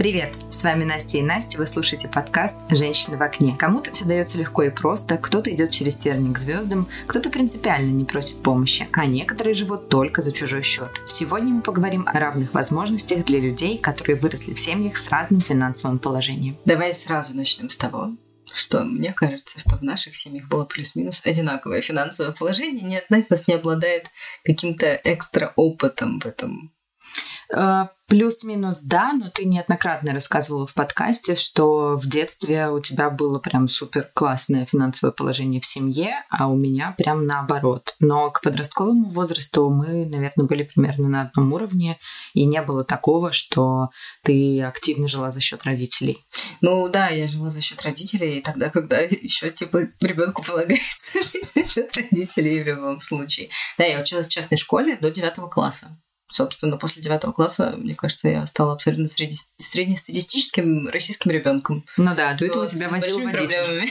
Привет! С вами Настя и Настя. Вы слушаете подкаст «Женщины в окне». Кому-то все дается легко и просто, кто-то идет через терник к звездам, кто-то принципиально не просит помощи, а некоторые живут только за чужой счет. Сегодня мы поговорим о равных возможностях для людей, которые выросли в семьях с разным финансовым положением. Давай сразу начнем с того, что мне кажется, что в наших семьях было плюс-минус одинаковое финансовое положение. Ни одна из нас не обладает каким-то экстра опытом в этом плюс-минус, да, но ты неоднократно рассказывала в подкасте, что в детстве у тебя было прям супер классное финансовое положение в семье, а у меня прям наоборот. Но к подростковому возрасту мы, наверное, были примерно на одном уровне, и не было такого, что ты активно жила за счет родителей. Ну да, я жила за счет родителей, тогда, когда еще типа ребенку полагается жить за счет родителей в любом случае. Да, я училась в частной школе до девятого класса собственно, после девятого класса, мне кажется, я стала абсолютно среди... среднестатистическим российским ребенком. Ну да, до этого вот, тебя возил водитель.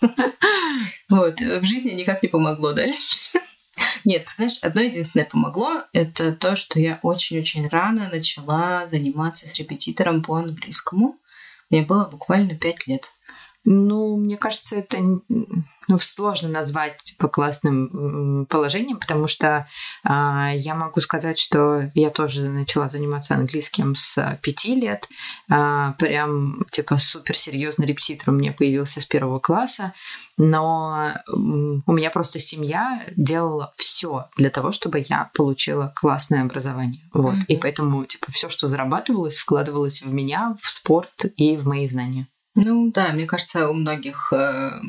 Вот, в жизни никак не помогло дальше. Нет, ты знаешь, одно единственное помогло, это то, что я очень-очень рано начала заниматься с репетитором по английскому. Мне было буквально пять лет. Ну, мне кажется, это ну, сложно назвать типа классным положением, потому что а, я могу сказать, что я тоже начала заниматься английским с пяти лет. А, прям типа супер серьезный репетитор у меня появился с первого класса. Но у меня просто семья делала все для того, чтобы я получила классное образование. Вот. Mm-hmm. И поэтому, типа, все, что зарабатывалось, вкладывалось в меня, в спорт и в мои знания. Ну да, мне кажется, у многих э,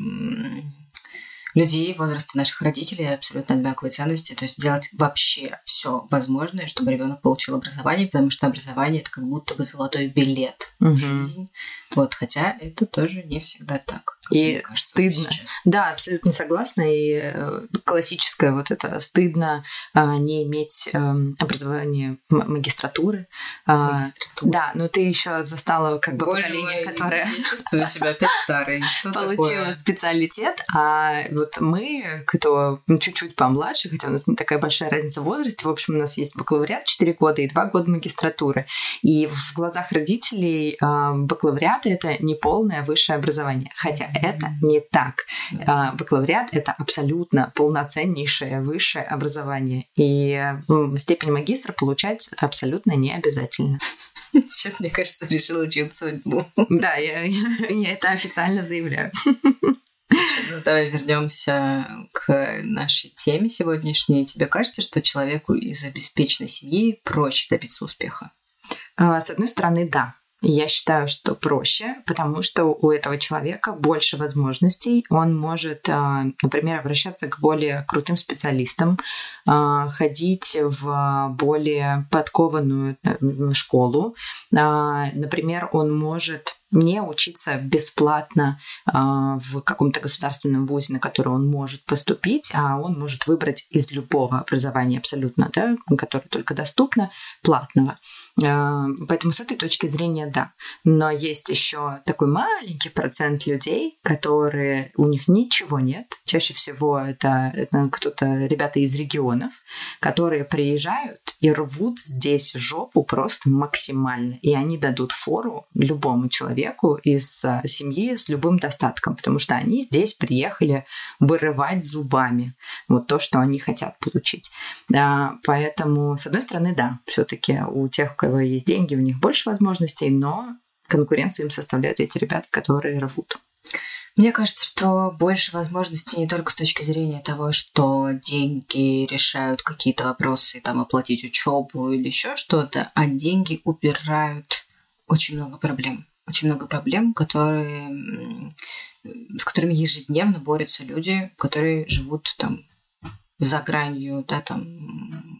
людей возраста наших родителей абсолютно одинаковые ценности, то есть делать вообще все возможное, чтобы ребенок получил образование, потому что образование это как будто бы золотой билет угу. в жизнь. Вот, хотя это тоже не всегда так. И кажется, стыдно. Да, абсолютно согласна. И э, классическое вот это стыдно а, не иметь эм, образование магистратуры. А, магистратура. Да, но ты еще застала как бы Боже поколение, мой, которое... Я чувствую себя опять старой. Получила специалитет, а вот мы, кто чуть-чуть помладше, хотя у нас не такая большая разница в возрасте, в общем, у нас есть бакалавриат 4 года и 2 года магистратуры. И в глазах родителей а, бакалавриат бакалавриат это не полное высшее образование, хотя это не так. А, бакалавриат это абсолютно полноценнейшее высшее образование, и степень магистра получать абсолютно не обязательно. Сейчас, мне кажется, решила чью-то судьбу. Да, я, я это официально заявляю. Ну, давай вернемся к нашей теме сегодняшней. Тебе кажется, что человеку из обеспеченной семьи проще добиться успеха? А, с одной стороны, да. Я считаю, что проще, потому что у этого человека больше возможностей. Он может, а, например, обращаться к более крутым специалистам, а, ходить в более подкованную э, школу. Например, он может не учиться бесплатно э, в каком-то государственном вузе, на который он может поступить, а он может выбрать из любого образования абсолютно, да, которое только доступно, платного. Э, поэтому с этой точки зрения да. Но есть еще такой маленький процент людей, которые у них ничего нет. Чаще всего это, это кто-то, ребята из регионов, которые приезжают и рвут здесь жопу просто максимально. И они дадут фору любому человеку, из э, семьи с любым достатком, потому что они здесь приехали вырывать зубами вот то, что они хотят получить. Поэтому, с одной стороны, да, все-таки у тех, кого есть деньги, у них больше возможностей, но конкуренцию им составляют эти ребята, которые рвут. Мне кажется, что больше возможностей не только с точки зрения того, что деньги решают какие-то вопросы, там оплатить учебу или еще что-то, а деньги убирают очень много проблем очень много проблем, которые, с которыми ежедневно борются люди, которые живут там за гранью, да, там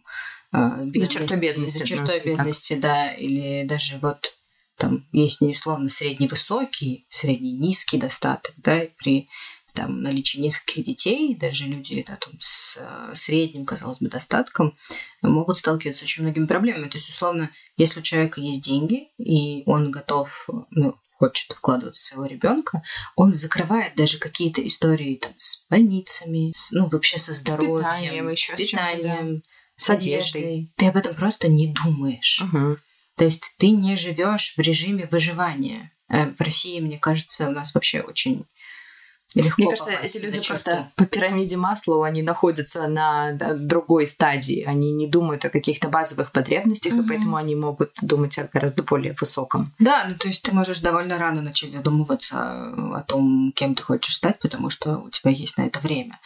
бедности, за чертой бедности, за чертой бедности, да, или даже вот там есть не условно средний высокий, средний низкий достаток, да, при там, наличии нескольких детей, даже люди да, там, с э, средним, казалось бы, достатком, могут сталкиваться с очень многими проблемами. То есть, условно, если у человека есть деньги, и он готов, ну, хочет вкладываться в своего ребенка, он закрывает даже какие-то истории там, с больницами, с, ну, вообще со здоровьем, с питанием, еще с, питанием, с, с одеждой. Ты об этом просто не думаешь. Угу. То есть ты не живешь в режиме выживания. Э, в России, мне кажется, у нас вообще очень Легко Мне кажется, эти люди просто по пирамиде Маслоу, они находятся на другой стадии. Они не думают о каких-то базовых потребностях, угу. и поэтому они могут думать о гораздо более высоком. Да, ну то есть ты можешь довольно рано начать задумываться о том, кем ты хочешь стать, потому что у тебя есть на это время.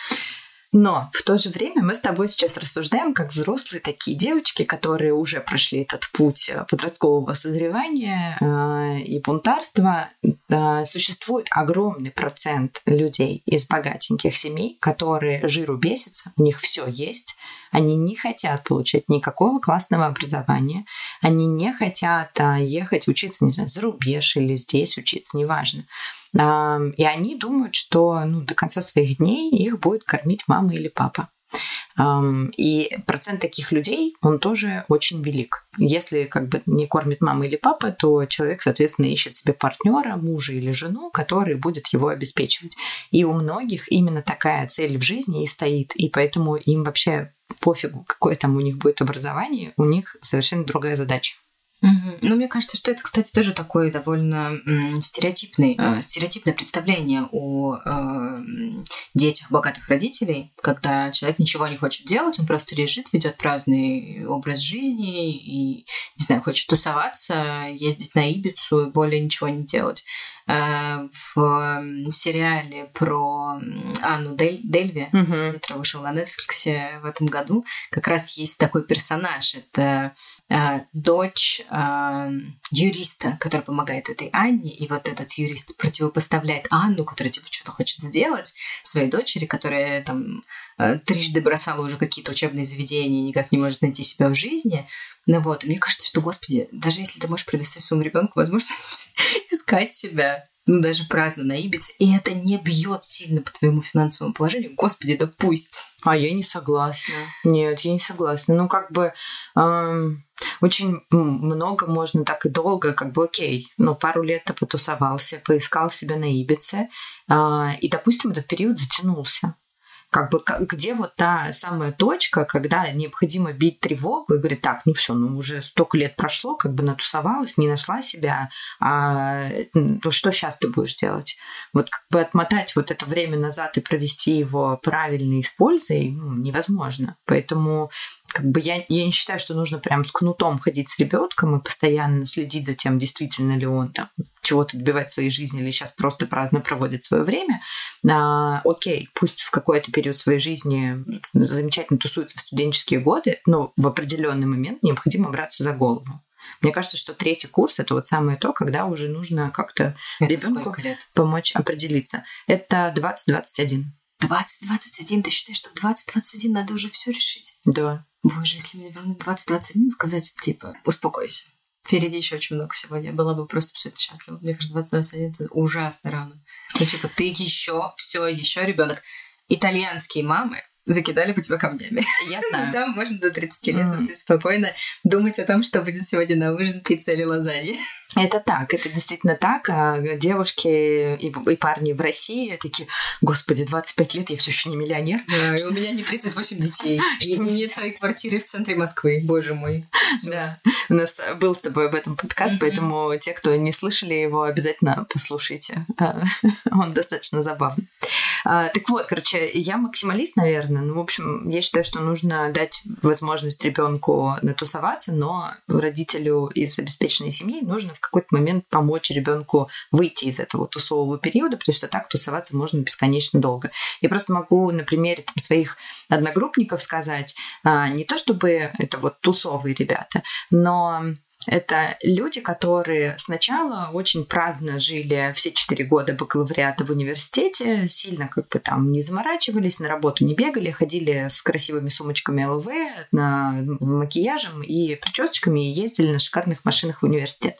Но в то же время мы с тобой сейчас рассуждаем как взрослые такие девочки, которые уже прошли этот путь э, подросткового созревания э, и бунтарства. Э, существует огромный процент людей из богатеньких семей, которые жиру бесятся, у них все есть, они не хотят получать никакого классного образования, они не хотят а, ехать учиться, не знаю, за рубеж или здесь учиться, неважно. И они думают, что ну, до конца своих дней их будет кормить мама или папа. И процент таких людей, он тоже очень велик. Если как бы не кормит мама или папа, то человек, соответственно, ищет себе партнера, мужа или жену, который будет его обеспечивать. И у многих именно такая цель в жизни и стоит. И поэтому им вообще пофигу, какое там у них будет образование, у них совершенно другая задача. Ну, мне кажется, что это, кстати, тоже такое довольно м, стереотипный, э, стереотипное представление о э, детях богатых родителей, когда человек ничего не хочет делать, он просто лежит, ведет праздный образ жизни и, не знаю, хочет тусоваться, ездить на Ибицу и более ничего не делать. Э, в сериале про Анну Дель, Дельви, uh-huh. который вышел на Netflix в этом году, как раз есть такой персонаж. Это Э, дочь э, юриста, который помогает этой Анне, и вот этот юрист противопоставляет Анну, которая типа что-то хочет сделать, своей дочери, которая там э, трижды бросала уже какие-то учебные заведения, никак не может найти себя в жизни. Ну вот, и мне кажется, что, господи, даже если ты можешь предоставить своему ребенку возможность искать себя, ну, даже праздно на Ибице, и это не бьет сильно по твоему финансовому положению, господи, да пусть. А я не согласна. Нет, я не согласна. Ну, как бы эм, очень много можно так и долго, как бы окей, ну, пару лет ты потусовался, поискал себя на Ибице, э, и, допустим, этот период затянулся как бы где вот та самая точка, когда необходимо бить тревогу и говорить, так, ну все, ну уже столько лет прошло, как бы натусовалась, не нашла себя, а ну, что сейчас ты будешь делать? Вот как бы отмотать вот это время назад и провести его правильно и с пользой ну, невозможно. Поэтому как бы я, я не считаю, что нужно прям с кнутом ходить с ребенком и постоянно следить за тем, действительно ли он там чего-то добивать в своей жизни или сейчас просто праздно проводит свое время. А, окей, пусть в какой-то период своей жизни замечательно тусуется в студенческие годы, но в определенный момент необходимо браться за голову. Мне кажется, что третий курс это вот самое то, когда уже нужно как-то ребенку помочь определиться. Это 20-21. 20-21, ты считаешь, что 20-21 надо уже все решить? Да. Боже, если мне вернуть 20-21, сказать, типа, успокойся. Впереди еще очень много сегодня. Была бы просто все это счастлива. Мне кажется, 20-21 это ужасно рано. Ну, типа, ты еще, все, еще ребенок. Итальянские мамы закидали бы тебя камнями. Я знаю. Там можно до 30 лет mm. спокойно думать о том, что будет сегодня на ужин, пицца или лазанья. Это так, это действительно так. А девушки и, и парни в России такие, господи, 25 лет, я все еще не миллионер. Да, у меня не 38 детей. И нет своей квартиры в центре Москвы, боже мой. Да, у нас был с тобой об этом подкаст, поэтому те, кто не слышали его, обязательно послушайте. А, он достаточно забавный. А, так вот, короче, я максималист, наверное. Ну, в общем, я считаю, что нужно дать возможность ребенку натусоваться, но родителю из обеспеченной семьи нужно в какой-то момент помочь ребенку выйти из этого тусового периода, потому что так тусоваться можно бесконечно долго. Я просто могу на примере там, своих одногруппников сказать, а, не то чтобы это вот тусовые ребята, но это люди, которые сначала очень праздно жили все четыре года бакалавриата в университете, сильно как бы там не заморачивались, на работу не бегали, ходили с красивыми сумочками ЛВ, на, макияжем и причесочками и ездили на шикарных машинах в университет.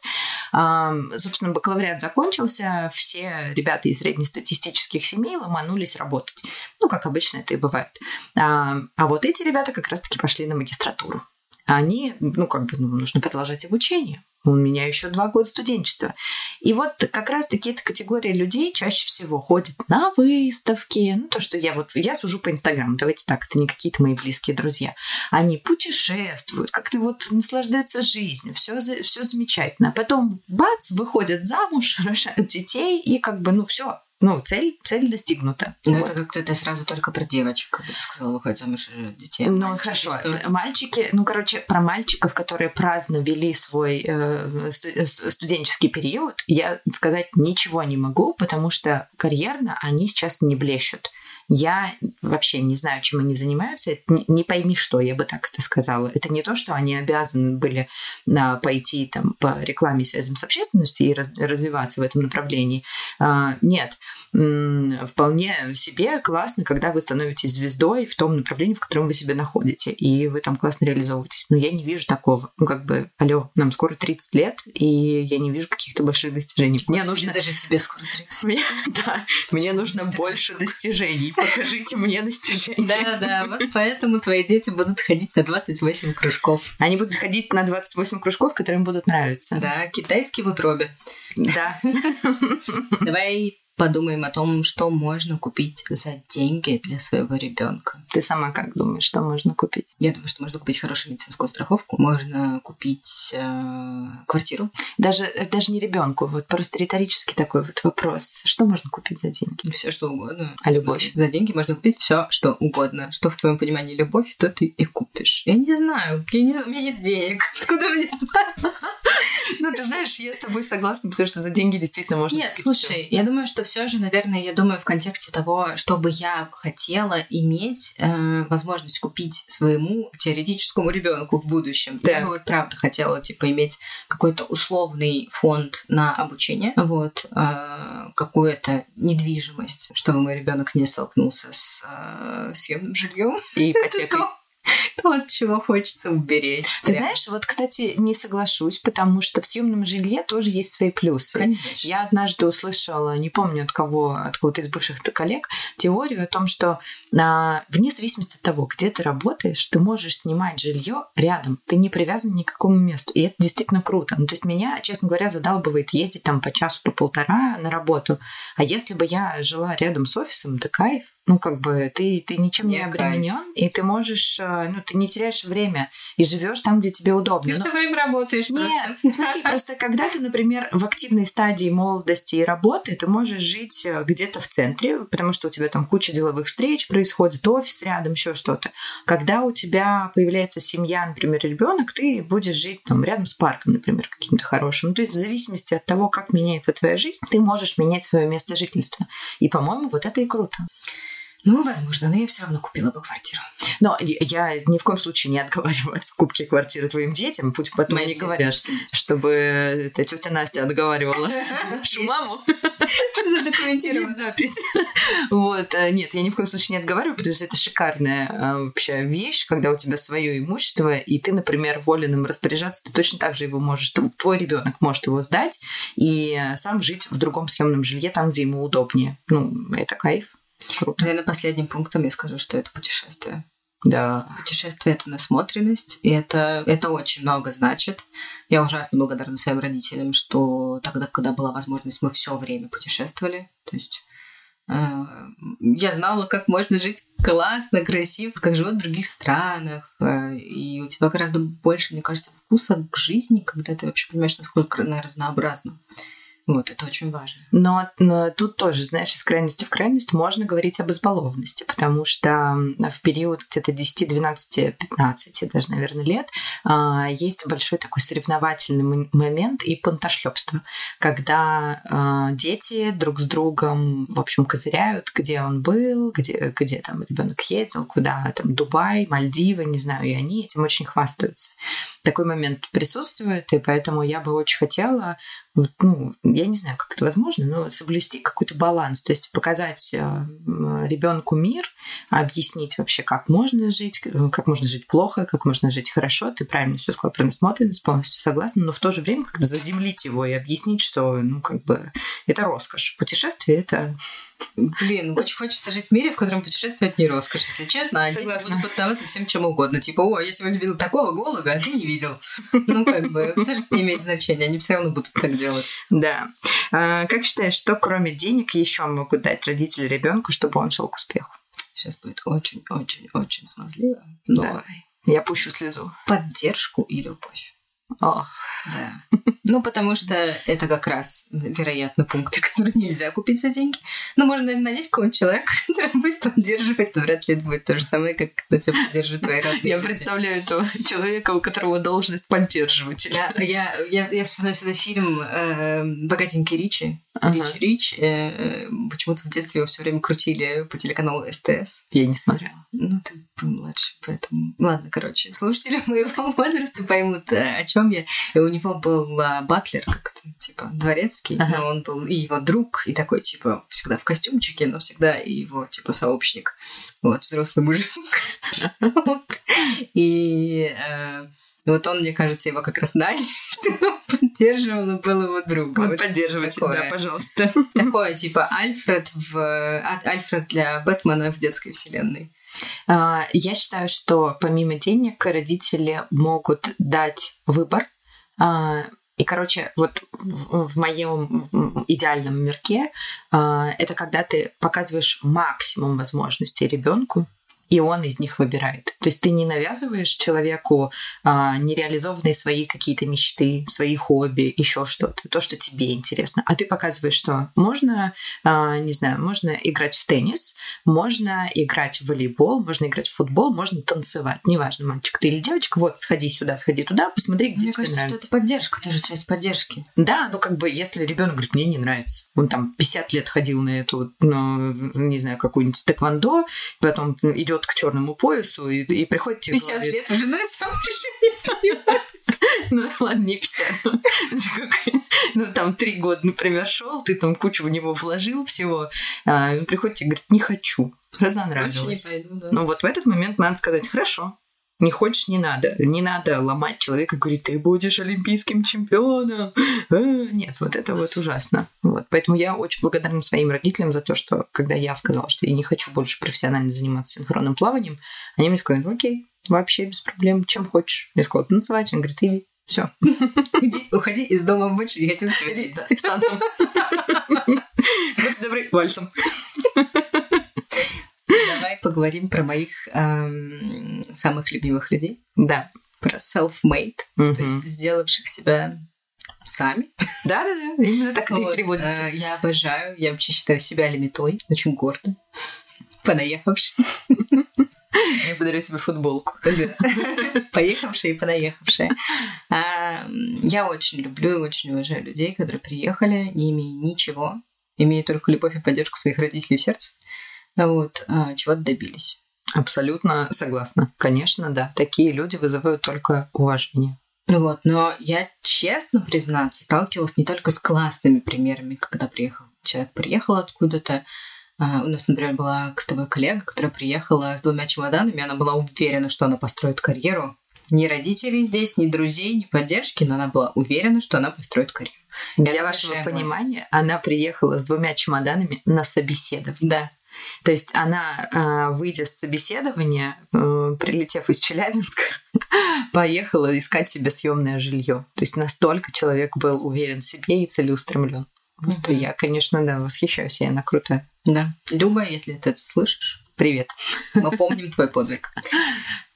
А, собственно, бакалавриат закончился, все ребята из среднестатистических семей ломанулись работать. Ну, как обычно это и бывает. А, а вот эти ребята как раз-таки пошли на магистратуру они, ну, как бы, ну, нужно продолжать обучение. У меня еще два года студенчества. И вот как раз-таки эта категория людей чаще всего ходит на выставки. Ну, то, что я вот, я сужу по Инстаграму, давайте так, это не какие-то мои близкие друзья. Они путешествуют, как-то вот наслаждаются жизнью, все, все замечательно. А потом, бац, выходят замуж, рожают детей, и как бы, ну, все, ну, цель, цель достигнута. Ну, вот. это как-то это сразу только про девочек, как бы ты сказала, выходят замуж детей. Ну, мальчики, хорошо. Что? Мальчики, ну, короче, про мальчиков, которые праздно вели свой э, студенческий период, я сказать ничего не могу, потому что карьерно они сейчас не блещут. Я вообще не знаю, чем они занимаются. Это не, не пойми что, я бы так это сказала. Это не то, что они обязаны были а, пойти там по рекламе связям с общественностью и раз, развиваться в этом направлении. А, нет вполне себе классно, когда вы становитесь звездой в том направлении, в котором вы себя находите, и вы там классно реализовываетесь. Но я не вижу такого. Ну, как бы, алло, нам скоро 30 лет, и я не вижу каких-то больших достижений. Мне нужно... Даже тебе скоро 30. Мне, да, мне нужно больше достижений. Покажите мне достижения. Да, да, вот поэтому твои дети будут ходить на 28 кружков. Они будут ходить на 28 кружков, которые им будут нравиться. Да, китайский в утробе. Да. Давай подумаем о том, что можно купить за деньги для своего ребенка. Ты сама как думаешь, что можно купить? Я думаю, что можно купить хорошую медицинскую страховку, можно купить э, квартиру. Даже, э, даже не ребенку, вот просто риторический такой вот вопрос. Что можно купить за деньги? Все, что угодно. А любовь? За деньги можно купить все, что угодно. Что в твоем понимании любовь, то ты и купишь. Я не знаю, я не знаю, у меня нет денег. Откуда мне знать? Ну, ты знаешь, я с тобой согласна, потому что за деньги действительно можно Нет, слушай, я думаю, что все же, наверное, я думаю в контексте того, чтобы я хотела иметь э, возможность купить своему теоретическому ребенку в будущем. Да. Я бы вот правда хотела, типа, иметь какой-то условный фонд на обучение, вот, э, какую-то недвижимость, чтобы мой ребенок не столкнулся с э, съемным жильем и ипотекой. То, от чего хочется уберечь. Ты прям. знаешь, вот, кстати, не соглашусь, потому что в съемном жилье тоже есть свои плюсы. Конечно. Я однажды услышала, не помню от кого, от кого-то из бывших коллег, теорию о том, что а, вне зависимости от того, где ты работаешь, ты можешь снимать жилье рядом. Ты не привязан ни к какому месту. И это действительно круто. Ну, то есть меня, честно говоря, задалбывает ездить там по часу, по полтора на работу. А если бы я жила рядом с офисом, то кайф ну, как бы ты, ты ничем не обременен, и ты можешь, э, ну, ты не теряешь время и живешь там, где тебе удобно. Ты Но... все время работаешь Нет, просто. смотри, просто когда ты, например, в активной стадии молодости и работы, ты можешь жить э, где-то в центре, потому что у тебя там куча деловых встреч происходит, офис рядом, еще что-то. Когда у тебя появляется семья, например, ребенок, ты будешь жить там рядом с парком, например, каким-то хорошим. Ну, то есть в зависимости от того, как меняется твоя жизнь, ты можешь менять свое место жительства. И, по-моему, вот это и круто. Ну, возможно, но я все равно купила бы квартиру. Но я ни в коем случае не отговариваю от покупки квартиры твоим детям. Пусть потом Моим не говорят, чтобы эта тетя Настя отговаривала нашу маму. Задокументировать запись. Вот. Э, нет, я ни в коем случае не отговариваю, потому что это шикарная э, вообще вещь, когда у тебя свое имущество, и ты, например, волен им распоряжаться, ты точно так же его можешь, твой ребенок может его сдать и сам жить в другом съемном жилье, там, где ему удобнее. Ну, это кайф. Круто. Наверное, последним пунктом я скажу, что это путешествие. Да. Путешествие это насмотренность, и это, это очень много значит. Я ужасно благодарна своим родителям, что тогда, когда была возможность, мы все время путешествовали. То есть э, я знала, как можно жить классно, красиво, как живут в других странах. Э, и у тебя гораздо больше, мне кажется, вкуса к жизни, когда ты вообще понимаешь, насколько она разнообразна. Вот, это очень важно. Но, но тут тоже, знаешь, из крайности в крайность можно говорить об избалованности, потому что в период где-то 10, 12, 15 даже, наверное, лет а, есть большой такой соревновательный момент и понтошлепство, когда а, дети друг с другом, в общем, козыряют, где он был, где, где там ребенок ездил, куда там Дубай, Мальдивы, не знаю, и они этим очень хвастаются. Такой момент присутствует, и поэтому я бы очень хотела ну, я не знаю, как это возможно, но соблюсти какой-то баланс, то есть показать э, ребенку мир, объяснить вообще, как можно жить, э, как можно жить плохо, как можно жить хорошо. Ты правильно все сказала про насмотренность, полностью согласна, но в то же время как-то заземлить его и объяснить, что, ну, как бы, это роскошь. Путешествие — это Блин, очень хочется жить в мире, в котором путешествовать не роскошь, если честно, а дети будут поддаваться всем чем угодно. Типа, о, я сегодня видел такого голубя, а ты не видел. Ну, как бы, абсолютно не имеет значения, они все равно будут так делать. Да. А, как считаешь, что кроме денег еще могут дать родители ребенку, чтобы он шел к успеху? Сейчас будет очень-очень-очень смазливо. Но... Давай. Я пущу слезу. Поддержку и любовь. Ох. Да. Ну, потому что это как раз, вероятно, пункты, которые нельзя купить за деньги. Но можно, наверное, нанять какого-нибудь человека, который будет поддерживать, но вряд ли это будет то же самое, как когда тебя поддерживают твои родные. Я представляю этого человека, у которого должность поддерживателя. Да, я, я, я вспоминаю всегда фильм э, «Богатенький Ричи». Ага. Рич Рич. Э, почему-то в детстве его все время крутили по телеканалу СТС. Я не смотрела. Ну, ты младше, поэтому... Ладно, короче, слушатели моего возраста поймут, э, о чем я. И у него был а, батлер, как то типа, дворецкий, ага. но он был и его друг, и такой, типа, всегда в костюмчике, но всегда и его, типа, сообщник. Вот, взрослый мужик. И э, вот он, мне кажется, его как раз нанял, чтобы он поддерживал, и был его другом. Вот поддерживайте, да, пожалуйста. Такое, типа, Альфред, в, а, Альфред для Бэтмена в детской вселенной. А, я считаю, что помимо денег родители могут дать выбор. А, и, короче, вот в моем идеальном мирке это когда ты показываешь максимум возможностей ребенку, и он из них выбирает. То есть ты не навязываешь человеку а, нереализованные свои какие-то мечты, свои хобби, еще что-то, то, что тебе интересно, а ты показываешь, что можно, а, не знаю, можно играть в теннис, можно играть в волейбол, можно играть в футбол, можно танцевать, неважно, мальчик ты или девочка, вот сходи сюда, сходи туда, посмотри, где мне тебе кажется, нравится. что это поддержка, тоже часть поддержки. Да, ну как бы если ребенок говорит, мне не нравится, он там 50 лет ходил на эту, ну, не знаю, какую-нибудь тэквондо, потом идет идет к черному поясу и, и приходит тебе 50 говорит, лет уже, ну, сам не понимаю. Ну, ладно, не 50. Ну, там три года, например, шел, ты там кучу в него вложил всего, а он приходит и говорит, не хочу, разонравилось. не пойду, да. Ну, вот в этот момент надо сказать, хорошо, не хочешь, не надо. Не надо ломать человека и говорить, ты будешь олимпийским чемпионом. А, нет, вот это вот ужасно. Вот. Поэтому я очень благодарна своим родителям за то, что когда я сказала, что я не хочу больше профессионально заниматься синхронным плаванием, они мне сказали, окей, вообще без проблем, чем хочешь. Я сказала, танцевать. Он говорит, иди. Все. Иди, уходи из дома больше, хотим тебя видеть. С танцем. Будьте добры, вальсом. Давай поговорим про моих эм, самых любимых людей. Да. Про self-made, mm-hmm. то есть сделавших себя сами. Да-да-да, именно так вот, это и переводится. Э, я обожаю, я вообще считаю себя лимитой, очень гордо. Понаехавший. Я подарю себе футболку. Поехавшие и понаехавшие. А, я очень люблю и очень уважаю людей, которые приехали, не имея ничего, имея только любовь и поддержку своих родителей в сердце, вот, а, чего-то добились. Абсолютно согласна. Конечно, да. Такие люди вызывают только уважение. Вот, но я честно признаться, сталкивалась не только с классными примерами, когда приехал человек приехал откуда-то. А, у нас, например, была с тобой коллега, которая приехала с двумя чемоданами, она была уверена, что она построит карьеру. Ни родителей здесь, ни друзей, ни поддержки, но она была уверена, что она построит карьеру. Для вашего понимания, молодец. она приехала с двумя чемоданами на собеседование. Да. То есть она, а, выйдя с собеседования, э, прилетев из Челябинска, поехала искать себе съемное жилье. То есть настолько человек был уверен в себе и целеустремлен. Mm-hmm. То я, конечно, да, восхищаюсь, и она крутая. Да. Люба, если ты это слышишь, привет. Мы помним твой подвиг.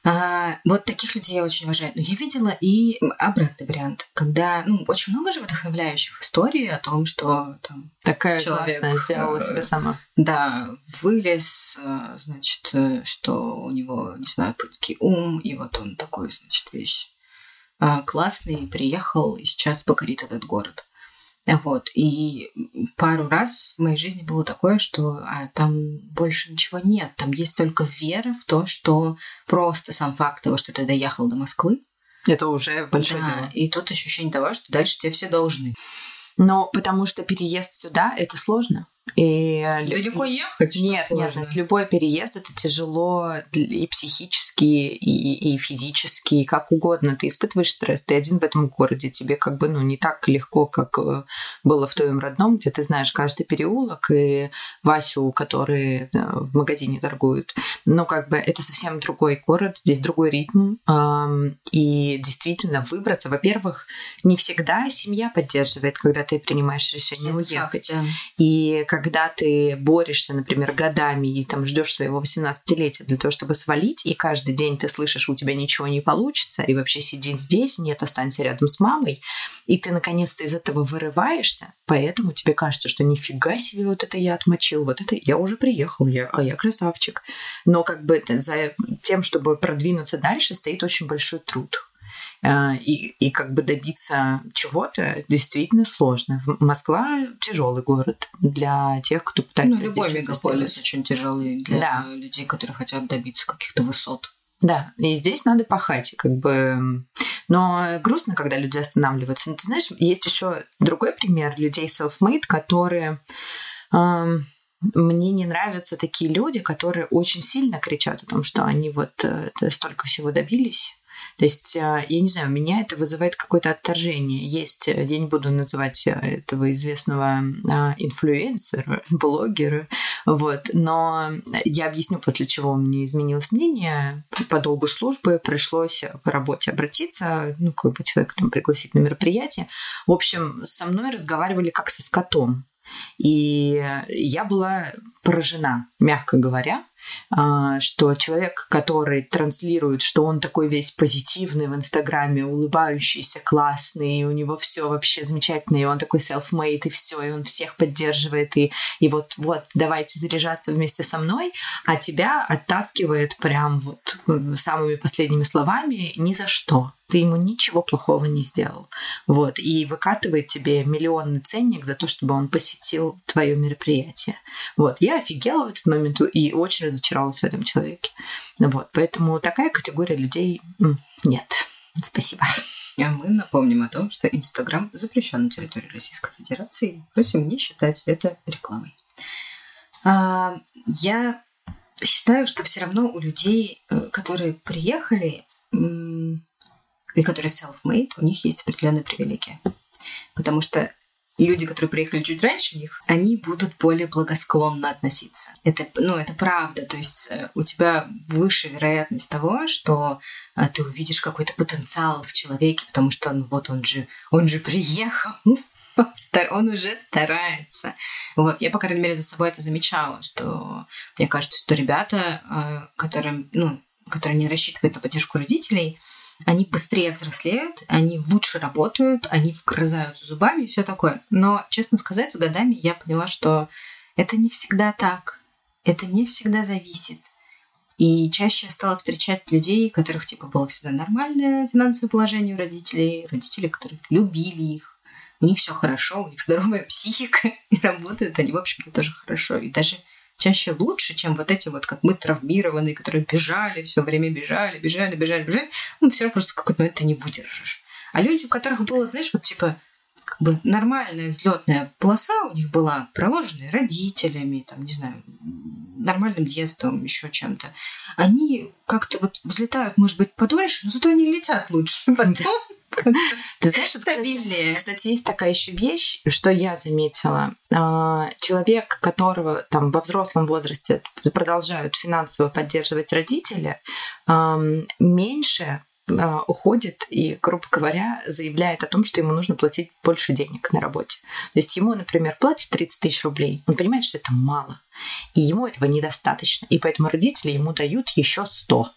А, вот таких людей я очень уважаю. Но я видела и обратный вариант, когда ну, очень много же вдохновляющих историй о том, что там такая человек классная сделала э, себя сама. Да, вылез, э, значит, э, что у него, не знаю, пытки ум, и вот он такой, значит, весь э, классный, приехал и сейчас покорит этот город. Вот. И пару раз в моей жизни было такое, что а, там больше ничего нет. Там есть только вера в то, что просто сам факт того, что ты доехал до Москвы. Это уже большое да, дело. И тут ощущение того, что дальше тебе все должны. Но потому что переезд сюда это сложно. И далеко ехать? Нет, нет, нет. Любой переезд это тяжело и психически, и, и физически, и как угодно. Ты испытываешь стресс. Ты один в этом городе. Тебе как бы ну не так легко, как э, было в твоем родном, где ты знаешь каждый переулок и Васю, который в магазине торгуют. Но как бы это совсем другой город, здесь другой ритм. И действительно выбраться, во-первых, не всегда семья поддерживает, когда ты принимаешь решение это уехать. Факт, да. И когда ты борешься, например, годами и там ждешь своего 18-летия для того, чтобы свалить, и каждый день ты слышишь, у тебя ничего не получится, и вообще сиди здесь, нет, останься рядом с мамой, и ты наконец-то из этого вырываешься, поэтому тебе кажется, что нифига себе вот это я отмочил, вот это я уже приехал, я, а я красавчик. Но как бы за тем, чтобы продвинуться дальше, стоит очень большой труд. Э, и, и как бы добиться чего-то действительно сложно. Москва тяжелый город для тех, кто пытается. Ну, любой мегаполис очень тяжелый для да. людей, которые хотят добиться каких-то высот. Да, и здесь надо пахать, как бы. Но грустно, когда люди останавливаются. Но ты знаешь, есть еще другой пример людей self-made, которые мне не нравятся такие люди, которые очень сильно кричат о том, что они вот э, столько всего добились, то есть, а, я не знаю, у меня это вызывает какое-то отторжение. Есть, э, я не буду называть э, этого известного а, инфлюенсера, блогера, вот, но я объясню, после чего меня изменилось мнение. По долгу службы пришлось по работе обратиться, ну, как бы человека там пригласить на мероприятие. В общем, со мной разговаривали как со скотом. И я была поражена, мягко говоря, что человек, который транслирует, что он такой весь позитивный в Инстаграме, улыбающийся, классный, и у него все вообще замечательно, и он такой self-made, и все, и он всех поддерживает, и, и вот, вот, давайте заряжаться вместе со мной, а тебя оттаскивает прям вот самыми последними словами ни за что ты ему ничего плохого не сделал. Вот, и выкатывает тебе миллионный ценник за то, чтобы он посетил твое мероприятие. Вот, я офигела в этот момент и очень разочаровалась в этом человеке. Вот, поэтому такая категория людей нет. Спасибо. А мы напомним о том, что Инстаграм запрещен на территории Российской Федерации. Просим не считать это рекламой. А, я считаю, что все равно у людей, э, которые приехали, и которые self-made, у них есть определенные привилегии. Потому что люди, которые приехали чуть раньше них, они будут более благосклонно относиться. Это, ну, это правда. То есть э, у тебя выше вероятность того, что а, ты увидишь какой-то потенциал в человеке, потому что ну, вот он же, он же приехал, он уже старается. Вот, я, по крайней мере, за собой это замечала, что мне кажется, что ребята, э, которым, ну, которые не рассчитывают на поддержку родителей, они быстрее взрослеют, они лучше работают, они вгрызаются зубами и все такое. Но, честно сказать, с годами я поняла, что это не всегда так. Это не всегда зависит. И чаще я стала встречать людей, у которых типа было всегда нормальное финансовое положение у родителей, родители, которые любили их, у них все хорошо, у них здоровая психика, и работают они, в общем-то, тоже хорошо. И даже чаще лучше, чем вот эти вот, как мы, травмированные, которые бежали, все время бежали, бежали, бежали, бежали. Ну, все равно просто какой-то момент ты не выдержишь. А люди, у которых было, знаешь, вот типа как бы нормальная взлетная полоса у них была проложенная родителями, там, не знаю, нормальным детством, еще чем-то. Они как-то вот взлетают, может быть, подольше, но зато они летят лучше потом. Ты знаешь, стабильнее. Кстати, есть такая еще вещь, что я заметила. А, человек, которого там во взрослом возрасте продолжают финансово поддерживать родители, меньше уходит и, грубо говоря, заявляет о том, что ему нужно платить больше денег на работе. То есть ему, например, платят 30 тысяч рублей. Он понимает, что это мало. И ему этого недостаточно. И поэтому родители ему дают еще 100.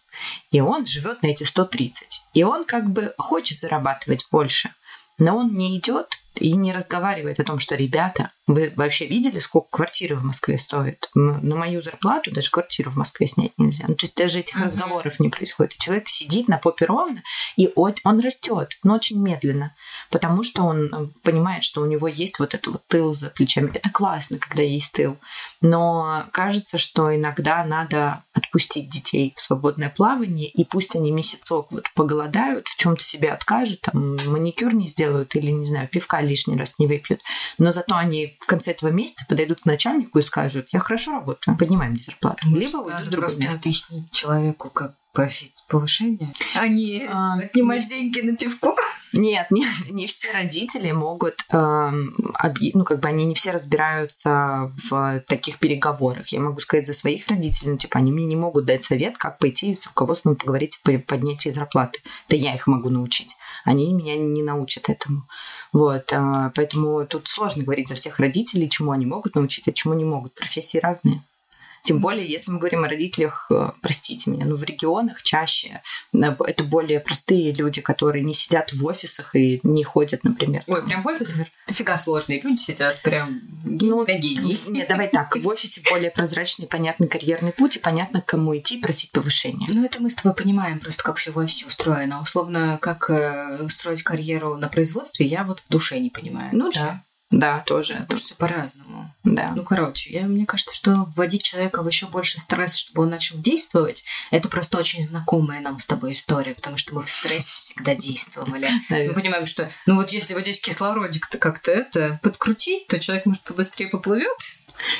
И он живет на эти 130. И он как бы хочет зарабатывать больше. Но он не идет и не разговаривает о том, что ребята, вы вообще видели, сколько квартиры в Москве стоят? На мою зарплату даже квартиру в Москве снять нельзя. Ну, то есть даже этих mm-hmm. разговоров не происходит. И человек сидит на попе ровно, и он, он растет, но очень медленно, потому что он э, понимает, что у него есть вот этот вот тыл за плечами. Это классно, когда есть тыл. Но кажется, что иногда надо отпустить детей в свободное плавание, и пусть они месяцок вот поголодают, в чем-то себе откажут, там, маникюр не сделают или, не знаю, пивка лишний раз не выпьют, но зато они они в конце этого месяца подойдут к начальнику и скажут, я хорошо работаю, поднимаем мне зарплату. Может, Либо уйдут в другое место. объяснить человеку, как просить повышения, а не А, отнимать не деньги на пивко. Нет, нет, не все родители могут, эм, объ- ну, как бы они не все разбираются в таких переговорах. Я могу сказать за своих родителей, ну, типа, они мне не могут дать совет, как пойти с руководством поговорить по поднятии зарплаты. Да я их могу научить. Они меня не научат этому. Вот, а, поэтому тут сложно говорить за всех родителей, чему они могут научить, а чему не могут. Профессии разные. Тем более, если мы говорим о родителях, э, простите меня, ну в регионах чаще э, это более простые люди, которые не сидят в офисах и не ходят, например. Ой, прям в офисе дофига сложные люди сидят, прям Ну, на гений. Нет, давай так. В офисе более прозрачный, понятный карьерный путь, и понятно, к кому идти просить повышения. Ну, это мы с тобой понимаем просто, как все в офисе устроено. Условно, как э, строить карьеру на производстве, я вот в душе не понимаю. Ну вообще. да. Да, тоже. Потому что все по-разному. Да. Ну, короче, я, мне кажется, что вводить человека в еще больше стресс, чтобы он начал действовать, это просто очень знакомая нам с тобой история, потому что мы в стрессе всегда действовали. Мы Наверное. понимаем, что, ну вот если вот здесь кислородик-то как-то это подкрутить, то человек, может, побыстрее поплывет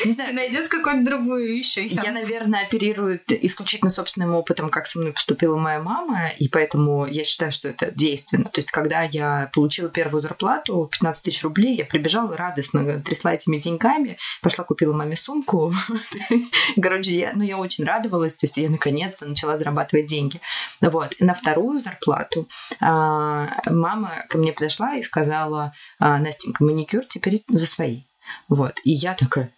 Не и знаю, найдет какую-нибудь другую еще. Я, наверное, оперирую исключительно собственным опытом, как со мной поступила моя мама, и поэтому я считаю, что это действенно. То есть, когда я получила первую зарплату, 15 тысяч рублей, я прибежала радостно, трясла этими деньгами, пошла купила маме сумку. Короче, я, ну, я очень радовалась, то есть я наконец-то начала зарабатывать деньги. Вот. И на вторую зарплату а, мама ко мне подошла и сказала, «А, Настенька, маникюр теперь за свои. Вот. И я такая,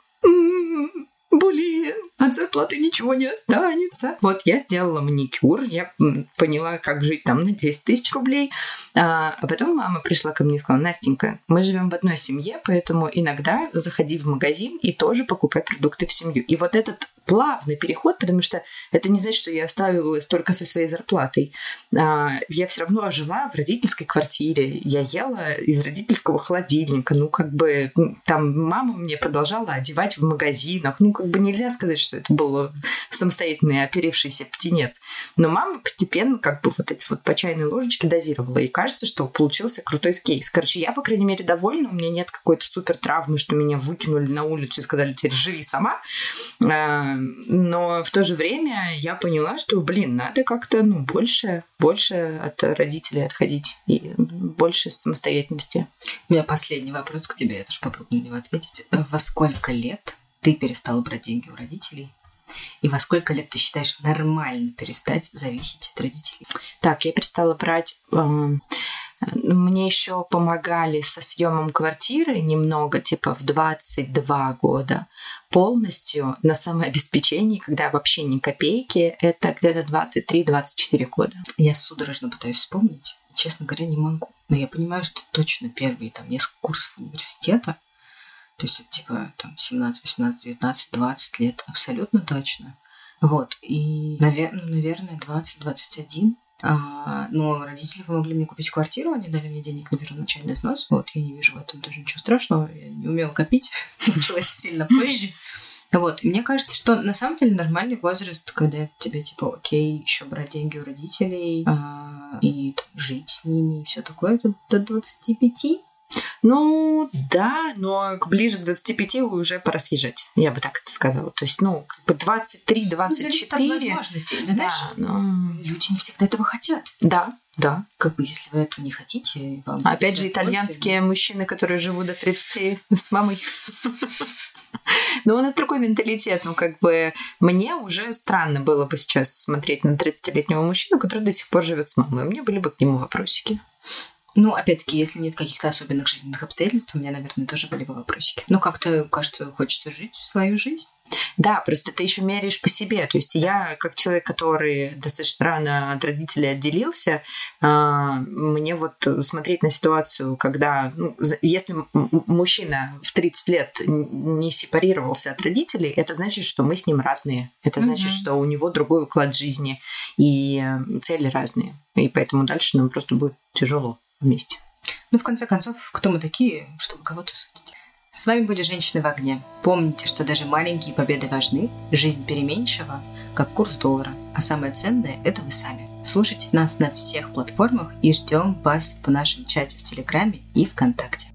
«М, блин, от зарплаты ничего не останется. Вот я сделала маникюр, я поняла, как жить там на 10 тысяч рублей. А, а потом мама пришла ко мне и сказала, Настенька, мы живем в одной семье, поэтому иногда заходи в магазин и тоже покупай продукты в семью. И вот этот плавный переход, потому что это не значит, что я оставила только со своей зарплатой. А, я все равно жила в родительской квартире, я ела из родительского холодильника. Ну, как бы там мама мне продолжала одевать в магазинах. Ну, как бы нельзя сказать, что это был самостоятельный оперившийся птенец. Но мама постепенно как бы вот эти вот по чайной ложечке дозировала. И кажется, что получился крутой кейс. Короче, я, по крайней мере, довольна. У меня нет какой-то супер травмы, что меня выкинули на улицу и сказали, теперь живи сама. А, Но в то же время я поняла, что, блин, надо как-то, ну, больше, больше от родителей отходить и больше самостоятельности. У меня последний вопрос к тебе, я тоже попробую на него ответить. Во сколько лет ты перестала брать деньги у родителей? И во сколько лет ты считаешь нормально перестать зависеть от родителей? Так, я перестала брать. эм, Мне еще помогали со съемом квартиры немного, типа в 22 года. Полностью на самообеспечении, когда вообще ни копейки, это где-то 23-24 года. Я судорожно пытаюсь вспомнить. Честно говоря, не могу. Но я понимаю, что точно первые там несколько курсов университета, то есть типа там 17, 18, 19, 20 лет, абсолютно точно. Вот, и, наверное, наверное 20, 21. А, но родители помогли мне купить квартиру, они дали мне денег на первоначальный взнос. Вот, я не вижу в этом тоже ничего страшного. Я не умела копить, началась сильно позже. Вот, мне кажется, что на самом деле нормальный возраст, когда тебе типа окей, еще брать деньги у родителей а, и жить с ними и все такое, это до 25. Ну, да, но ближе к 25 уже пора съезжать, я бы так это сказала. То есть, ну, как бы 23-24. Ну, зависит от возможностей. Ты да, знаешь, ну, люди не всегда этого хотят. да, да. Как бы, если вы этого не хотите, вам Опять же, 58, итальянские мужчины, которые живут до 30 с мамой. Но у нас другой менталитет. Ну, как бы мне уже странно было бы сейчас смотреть на 30-летнего мужчину, который до сих пор живет с мамой. У меня были бы к нему вопросики. Ну, опять-таки, если нет каких-то особенных жизненных обстоятельств, у меня, наверное, тоже были бы вопросики. Ну, как-то, кажется, хочется жить свою жизнь. Да, просто ты еще меряешь по себе. То есть я, как человек, который достаточно рано от родителей отделился, а, мне вот смотреть на ситуацию, когда, ну, если мужчина в 30 лет не сепарировался от родителей, это значит, что мы с ним разные. Это значит, Мгм. что у него другой уклад жизни и э, цели разные. И поэтому дальше нам просто будет тяжело вместе. Ну, в конце концов, кто мы такие, чтобы кого-то судить? С вами были «Женщины в огне». Помните, что даже маленькие победы важны, жизнь переменчива, как курс доллара, а самое ценное – это вы сами. Слушайте нас на всех платформах и ждем вас в нашем чате в Телеграме и ВКонтакте.